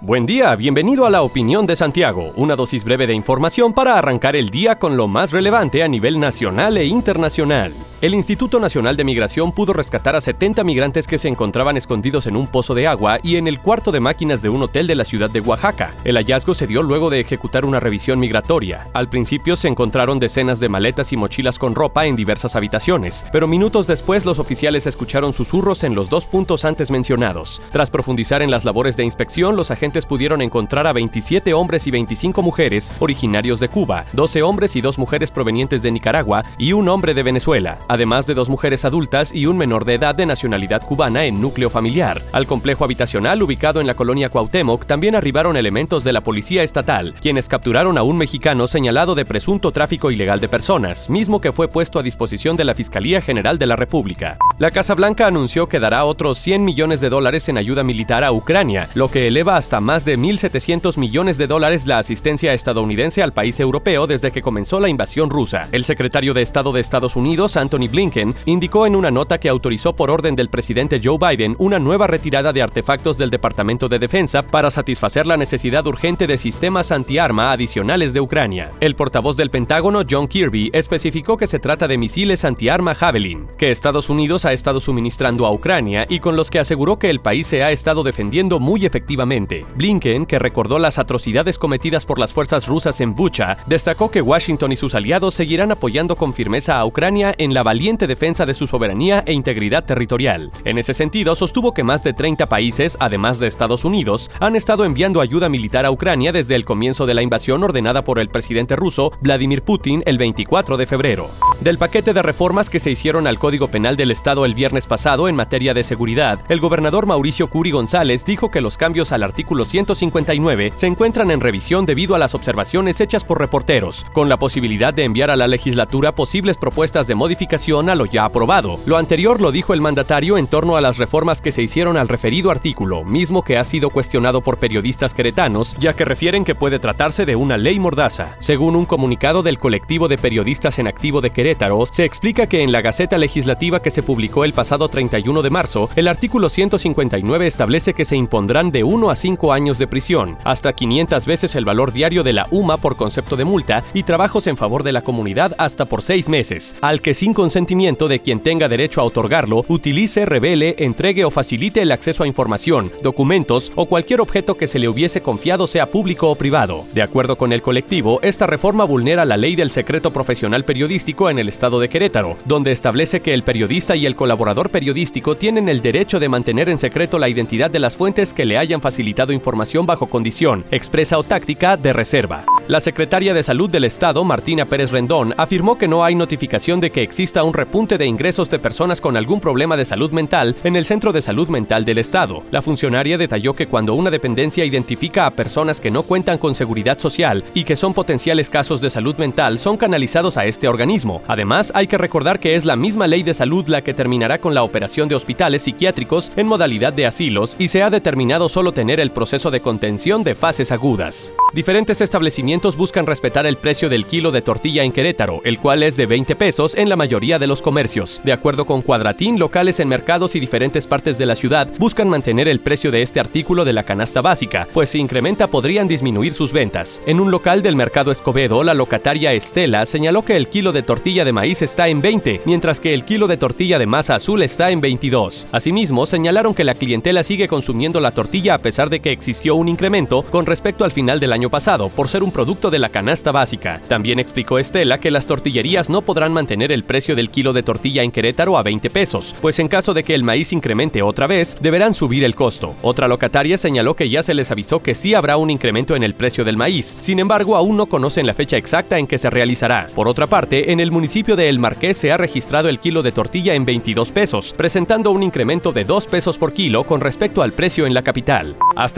Buen día, bienvenido a la opinión de Santiago, una dosis breve de información para arrancar el día con lo más relevante a nivel nacional e internacional. El Instituto Nacional de Migración pudo rescatar a 70 migrantes que se encontraban escondidos en un pozo de agua y en el cuarto de máquinas de un hotel de la ciudad de Oaxaca. El hallazgo se dio luego de ejecutar una revisión migratoria. Al principio se encontraron decenas de maletas y mochilas con ropa en diversas habitaciones, pero minutos después los oficiales escucharon susurros en los dos puntos antes mencionados. Tras profundizar en las labores de inspección, los agentes pudieron encontrar a 27 hombres y 25 mujeres originarios de Cuba, 12 hombres y dos mujeres provenientes de Nicaragua y un hombre de Venezuela además de dos mujeres adultas y un menor de edad de nacionalidad cubana en núcleo familiar. Al complejo habitacional ubicado en la colonia Cuauhtémoc también arribaron elementos de la policía estatal, quienes capturaron a un mexicano señalado de presunto tráfico ilegal de personas, mismo que fue puesto a disposición de la Fiscalía General de la República. La Casa Blanca anunció que dará otros 100 millones de dólares en ayuda militar a Ucrania, lo que eleva hasta más de 1.700 millones de dólares la asistencia estadounidense al país europeo desde que comenzó la invasión rusa. El secretario de Estado de Estados Unidos, Anthony Blinken, indicó en una nota que autorizó por orden del presidente Joe Biden una nueva retirada de artefactos del Departamento de Defensa para satisfacer la necesidad urgente de sistemas antiarma adicionales de Ucrania. El portavoz del Pentágono, John Kirby, especificó que se trata de misiles antiarma Javelin, que Estados Unidos ha estado suministrando a Ucrania y con los que aseguró que el país se ha estado defendiendo muy efectivamente. Blinken, que recordó las atrocidades cometidas por las fuerzas rusas en Bucha, destacó que Washington y sus aliados seguirán apoyando con firmeza a Ucrania en la valiente defensa de su soberanía e integridad territorial. En ese sentido, sostuvo que más de 30 países, además de Estados Unidos, han estado enviando ayuda militar a Ucrania desde el comienzo de la invasión ordenada por el presidente ruso Vladimir Putin el 24 de febrero. Del paquete de reformas que se hicieron al Código Penal del Estado el viernes pasado en materia de seguridad, el gobernador Mauricio Curi González dijo que los cambios al artículo 159 se encuentran en revisión debido a las observaciones hechas por reporteros, con la posibilidad de enviar a la legislatura posibles propuestas de modificación a lo ya aprobado. Lo anterior lo dijo el mandatario en torno a las reformas que se hicieron al referido artículo, mismo que ha sido cuestionado por periodistas queretanos, ya que refieren que puede tratarse de una ley mordaza. Según un comunicado del colectivo de periodistas en activo de Querétaro, se explica que en la Gaceta Legislativa que se publicó el pasado 31 de marzo, el artículo 159 establece que se impondrán de 1 a 5 años de prisión, hasta 500 veces el valor diario de la UMA por concepto de multa y trabajos en favor de la comunidad hasta por 6 meses, al que sin consentimiento de quien tenga derecho a otorgarlo, utilice, revele, entregue o facilite el acceso a información, documentos o cualquier objeto que se le hubiese confiado sea público o privado. De acuerdo con el colectivo, esta reforma vulnera la ley del secreto profesional periodístico en el estado de Querétaro, donde establece que el periodista y el colaborador periodístico tienen el derecho de mantener en secreto la identidad de las fuentes que le hayan facilitado información bajo condición, expresa o táctica, de reserva. La secretaria de Salud del Estado, Martina Pérez Rendón, afirmó que no hay notificación de que exista un repunte de ingresos de personas con algún problema de salud mental en el Centro de Salud Mental del Estado. La funcionaria detalló que cuando una dependencia identifica a personas que no cuentan con seguridad social y que son potenciales casos de salud mental, son canalizados a este organismo. Además, hay que recordar que es la misma ley de salud la que terminará con la operación de hospitales psiquiátricos en modalidad de asilos y se ha determinado solo tener el proceso de contención de fases agudas. Diferentes establecimientos buscan respetar el precio del kilo de tortilla en Querétaro, el cual es de 20 pesos en la mayoría de los comercios. De acuerdo con Cuadratín, locales en mercados y diferentes partes de la ciudad buscan mantener el precio de este artículo de la canasta básica, pues si incrementa podrían disminuir sus ventas. En un local del mercado Escobedo, la locataria Estela señaló que el kilo de tortilla de maíz está en 20, mientras que el kilo de tortilla de masa azul está en 22. Asimismo, señalaron que la clientela sigue consumiendo la tortilla a pesar de existió un incremento con respecto al final del año pasado, por ser un producto de la canasta básica. También explicó Estela que las tortillerías no podrán mantener el precio del kilo de tortilla en Querétaro a 20 pesos, pues en caso de que el maíz incremente otra vez, deberán subir el costo. Otra locataria señaló que ya se les avisó que sí habrá un incremento en el precio del maíz, sin embargo aún no conocen la fecha exacta en que se realizará. Por otra parte, en el municipio de El Marqués se ha registrado el kilo de tortilla en 22 pesos, presentando un incremento de 2 pesos por kilo con respecto al precio en la capital. Hasta